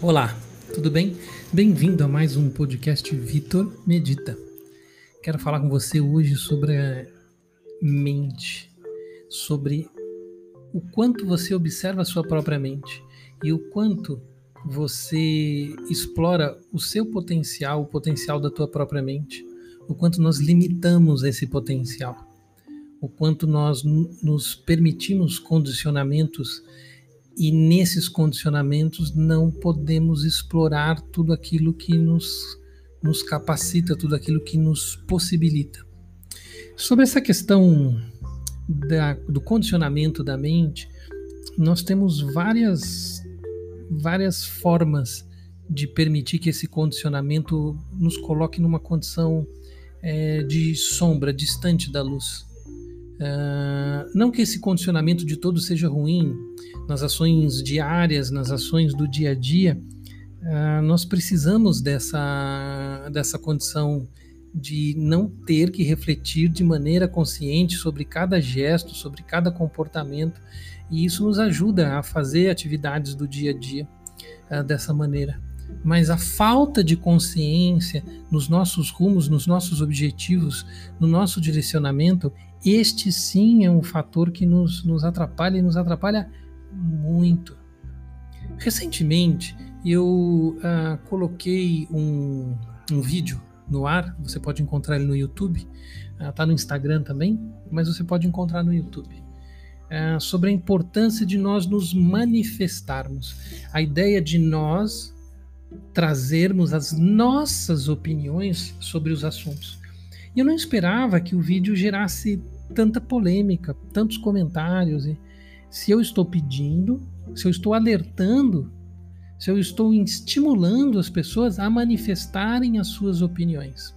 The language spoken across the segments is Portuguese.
Olá, tudo bem? Bem-vindo a mais um podcast Vitor Medita. Quero falar com você hoje sobre a mente, sobre o quanto você observa a sua própria mente e o quanto você explora o seu potencial, o potencial da tua própria mente, o quanto nós limitamos esse potencial, o quanto nós nos permitimos condicionamentos e nesses condicionamentos não podemos explorar tudo aquilo que nos, nos capacita, tudo aquilo que nos possibilita. Sobre essa questão da, do condicionamento da mente, nós temos várias, várias formas de permitir que esse condicionamento nos coloque numa condição é, de sombra, distante da luz. Uh, não que esse condicionamento de todo seja ruim, nas ações diárias, nas ações do dia a dia, uh, nós precisamos dessa, dessa condição de não ter que refletir de maneira consciente sobre cada gesto, sobre cada comportamento, e isso nos ajuda a fazer atividades do dia a dia uh, dessa maneira. Mas a falta de consciência nos nossos rumos, nos nossos objetivos, no nosso direcionamento, este sim é um fator que nos, nos atrapalha e nos atrapalha muito. Recentemente eu uh, coloquei um, um vídeo no ar, você pode encontrar ele no YouTube, está ah, no Instagram também, mas você pode encontrar no YouTube. Uh, sobre a importância de nós nos manifestarmos, a ideia de nós trazermos as nossas opiniões sobre os assuntos. E eu não esperava que o vídeo gerasse tanta polêmica, tantos comentários. E se eu estou pedindo, se eu estou alertando, se eu estou estimulando as pessoas a manifestarem as suas opiniões.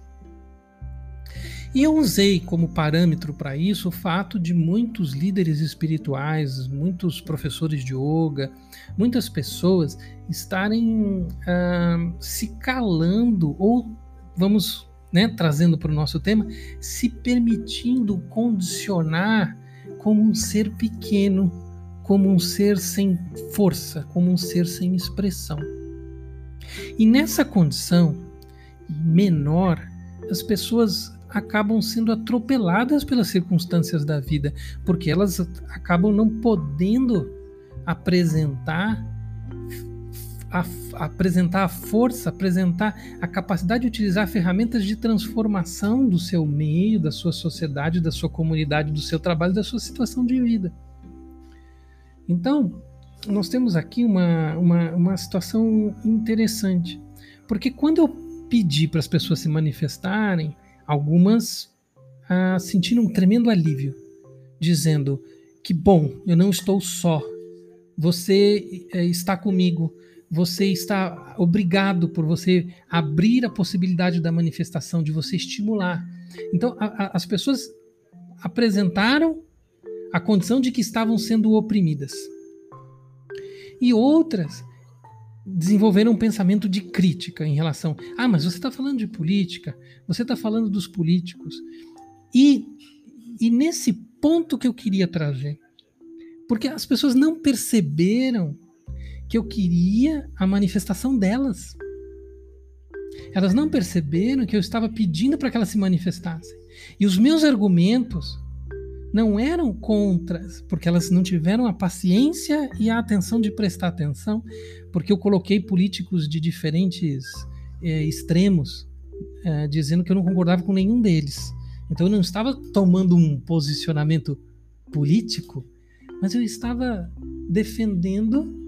E eu usei como parâmetro para isso o fato de muitos líderes espirituais, muitos professores de yoga, muitas pessoas estarem ah, se calando ou, vamos né, trazendo para o nosso tema, se permitindo condicionar como um ser pequeno, como um ser sem força, como um ser sem expressão. E nessa condição menor, as pessoas acabam sendo atropeladas pelas circunstâncias da vida, porque elas acabam não podendo apresentar a, apresentar a força, apresentar a capacidade de utilizar ferramentas de transformação do seu meio, da sua sociedade, da sua comunidade, do seu trabalho, da sua situação de vida. Então, nós temos aqui uma, uma, uma situação interessante, porque quando eu pedi para as pessoas se manifestarem, algumas ah, sentiram um tremendo alívio, dizendo que bom, eu não estou só, você eh, está comigo, você está obrigado por você abrir a possibilidade da manifestação, de você estimular. Então, a, a, as pessoas apresentaram a condição de que estavam sendo oprimidas. E outras desenvolveram um pensamento de crítica em relação. Ah, mas você está falando de política, você está falando dos políticos. E, e nesse ponto que eu queria trazer, porque as pessoas não perceberam que eu queria a manifestação delas. Elas não perceberam que eu estava pedindo para que elas se manifestassem. E os meus argumentos não eram contras, porque elas não tiveram a paciência e a atenção de prestar atenção, porque eu coloquei políticos de diferentes é, extremos, é, dizendo que eu não concordava com nenhum deles. Então eu não estava tomando um posicionamento político, mas eu estava defendendo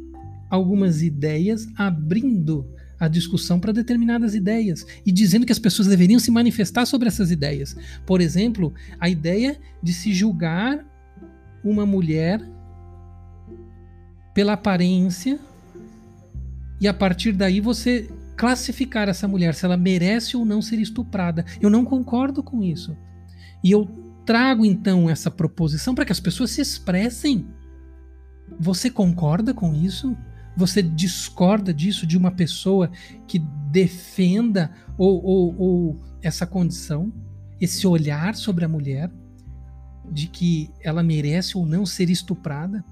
algumas ideias, abrindo a discussão para determinadas ideias e dizendo que as pessoas deveriam se manifestar sobre essas ideias. Por exemplo, a ideia de se julgar uma mulher pela aparência e a partir daí você classificar essa mulher se ela merece ou não ser estuprada. Eu não concordo com isso. E eu trago então essa proposição para que as pessoas se expressem. Você concorda com isso? Você discorda disso de uma pessoa que defenda ou, ou, ou essa condição, esse olhar sobre a mulher, de que ela merece ou não ser estuprada?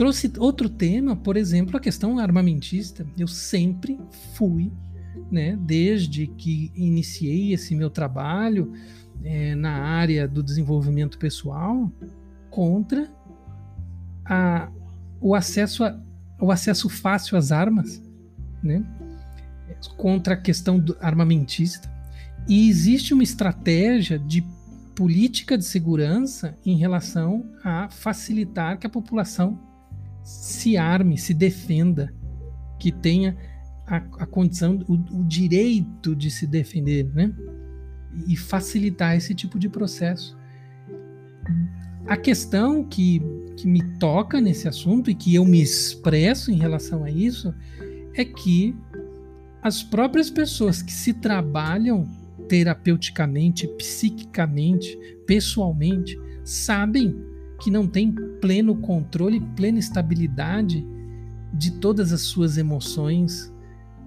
trouxe outro tema, por exemplo, a questão armamentista. Eu sempre fui, né, desde que iniciei esse meu trabalho é, na área do desenvolvimento pessoal, contra a, o acesso a, o acesso fácil às armas, né? contra a questão armamentista. E existe uma estratégia de política de segurança em relação a facilitar que a população se arme, se defenda, que tenha a, a condição, o, o, direito de se defender, né? E facilitar esse tipo de processo. A questão que, que me toca nesse assunto e que eu me expresso em relação a isso é que as próprias pessoas que se trabalham terapeuticamente, psiquicamente, pessoalmente, sabem que não tem pleno controle, plena estabilidade de todas as suas emoções,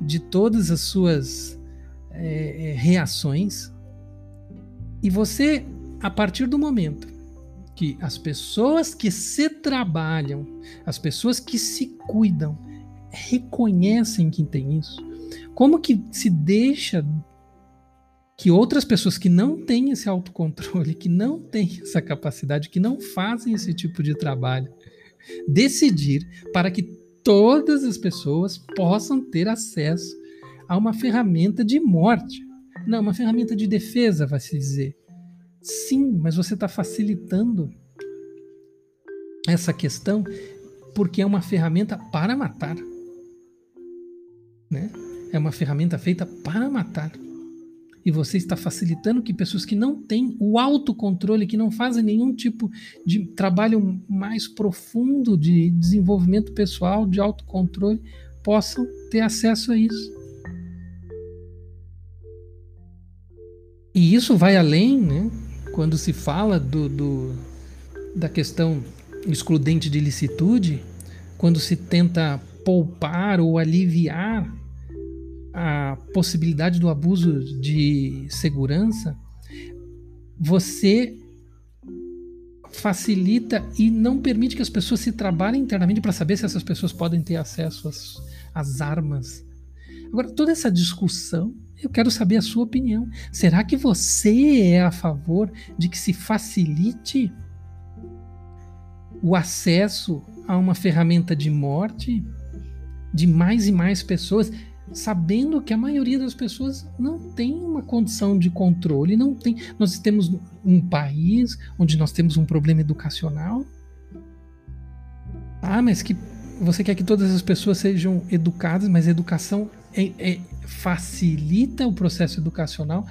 de todas as suas é, reações. E você, a partir do momento que as pessoas que se trabalham, as pessoas que se cuidam, reconhecem que tem isso, como que se deixa que outras pessoas que não têm esse autocontrole, que não têm essa capacidade, que não fazem esse tipo de trabalho, decidir para que todas as pessoas possam ter acesso a uma ferramenta de morte. Não, uma ferramenta de defesa, vai se dizer. Sim, mas você está facilitando essa questão porque é uma ferramenta para matar. Né? É uma ferramenta feita para matar e você está facilitando que pessoas que não têm o autocontrole, que não fazem nenhum tipo de trabalho mais profundo de desenvolvimento pessoal, de autocontrole, possam ter acesso a isso. E isso vai além, né? Quando se fala do, do da questão excludente de licitude, quando se tenta poupar ou aliviar a possibilidade do abuso de segurança, você facilita e não permite que as pessoas se trabalhem internamente para saber se essas pessoas podem ter acesso às, às armas. Agora, toda essa discussão, eu quero saber a sua opinião. Será que você é a favor de que se facilite o acesso a uma ferramenta de morte de mais e mais pessoas? sabendo que a maioria das pessoas não tem uma condição de controle, não tem. Nós temos um país onde nós temos um problema educacional. Ah, mas que você quer que todas as pessoas sejam educadas, mas educação é, é, facilita o processo educacional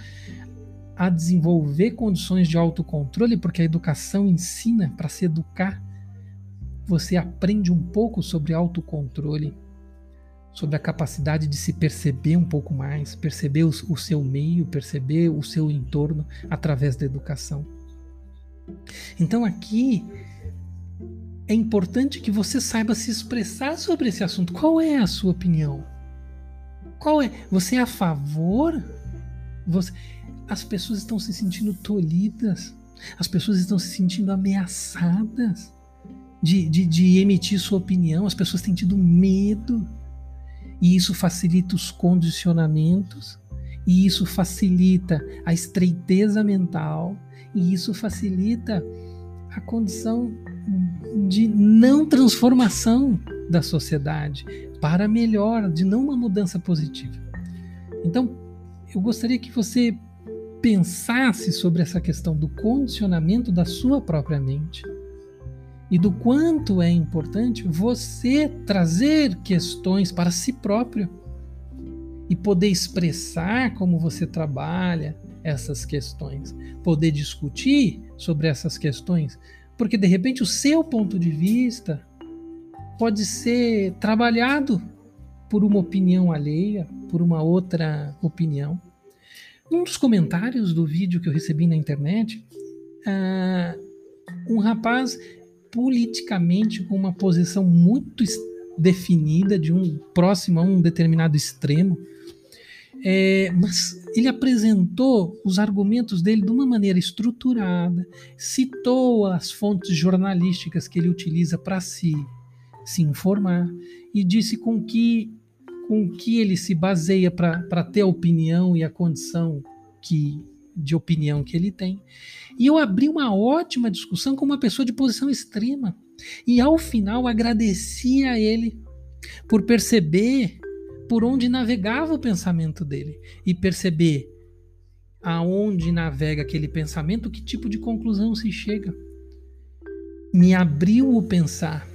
a desenvolver condições de autocontrole, porque a educação ensina para se educar. Você aprende um pouco sobre autocontrole sobre a capacidade de se perceber um pouco mais, perceber o, seu meio, perceber o seu entorno através da educação. Então aqui é importante que você saiba se expressar sobre esse assunto. Qual é a sua opinião? Qual é? Você é a favor? Você... As pessoas estão se sentindo tolhidas. As pessoas estão se sentindo ameaçadas de, de, de emitir sua opinião. As pessoas têm tido medo e isso facilita os condicionamentos, e isso facilita a estreiteza mental, e isso facilita a condição de não transformação da sociedade para melhor, de não uma mudança positiva. Então, eu gostaria que você pensasse sobre essa questão do condicionamento da sua própria mente e do quanto é importante você trazer questões para si próprio e poder expressar como você trabalha essas questões, poder discutir sobre essas questões, porque de repente o seu ponto de vista pode ser trabalhado por uma opinião alheia, por uma outra opinião. Num dos comentários do vídeo que eu recebi na internet, uh, um rapaz politicamente com uma posição muito definida, de um próximo a um determinado extremo. É, mas ele apresentou os argumentos dele de uma maneira estruturada, citou as fontes jornalísticas que ele utiliza para se se informar e disse com que com que ele se baseia para ter a opinião e a condição que de opinião que ele tem. E eu abri uma ótima discussão com uma pessoa de posição extrema. E ao final agradeci a ele por perceber por onde navegava o pensamento dele e perceber aonde navega aquele pensamento, que tipo de conclusão se chega. Me abriu o pensar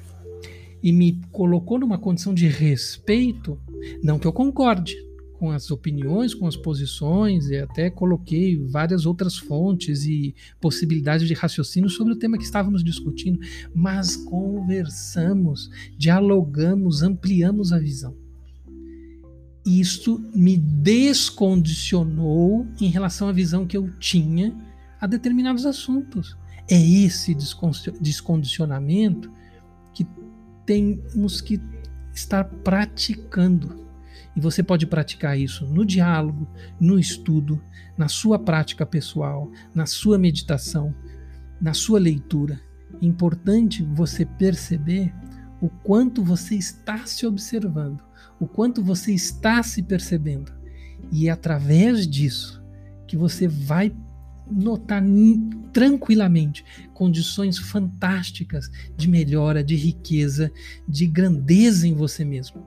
e me colocou numa condição de respeito, não que eu concorde com as opiniões, com as posições, e até coloquei várias outras fontes e possibilidades de raciocínio sobre o tema que estávamos discutindo, mas conversamos, dialogamos, ampliamos a visão. Isso me descondicionou em relação à visão que eu tinha a determinados assuntos. É esse descondicionamento que temos que estar praticando. E você pode praticar isso no diálogo, no estudo, na sua prática pessoal, na sua meditação, na sua leitura. É importante você perceber o quanto você está se observando, o quanto você está se percebendo. E é através disso que você vai notar tranquilamente condições fantásticas de melhora, de riqueza, de grandeza em você mesmo.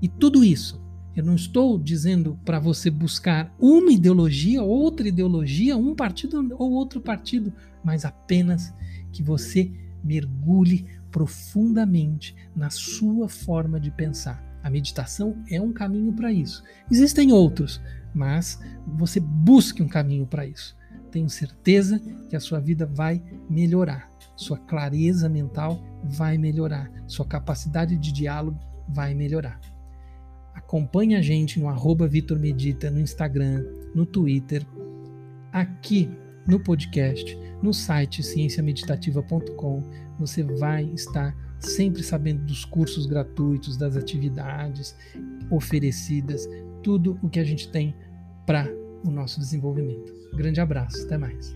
E tudo isso, eu não estou dizendo para você buscar uma ideologia, outra ideologia, um partido ou outro partido, mas apenas que você mergulhe profundamente na sua forma de pensar. A meditação é um caminho para isso. Existem outros, mas você busque um caminho para isso tenho certeza que a sua vida vai melhorar. Sua clareza mental vai melhorar. Sua capacidade de diálogo vai melhorar. Acompanhe a gente no arroba Vitor Medita no Instagram, no Twitter, aqui no podcast, no site cienciameditativa.com. Você vai estar sempre sabendo dos cursos gratuitos, das atividades oferecidas, tudo o que a gente tem para o nosso desenvolvimento. Grande abraço, até mais.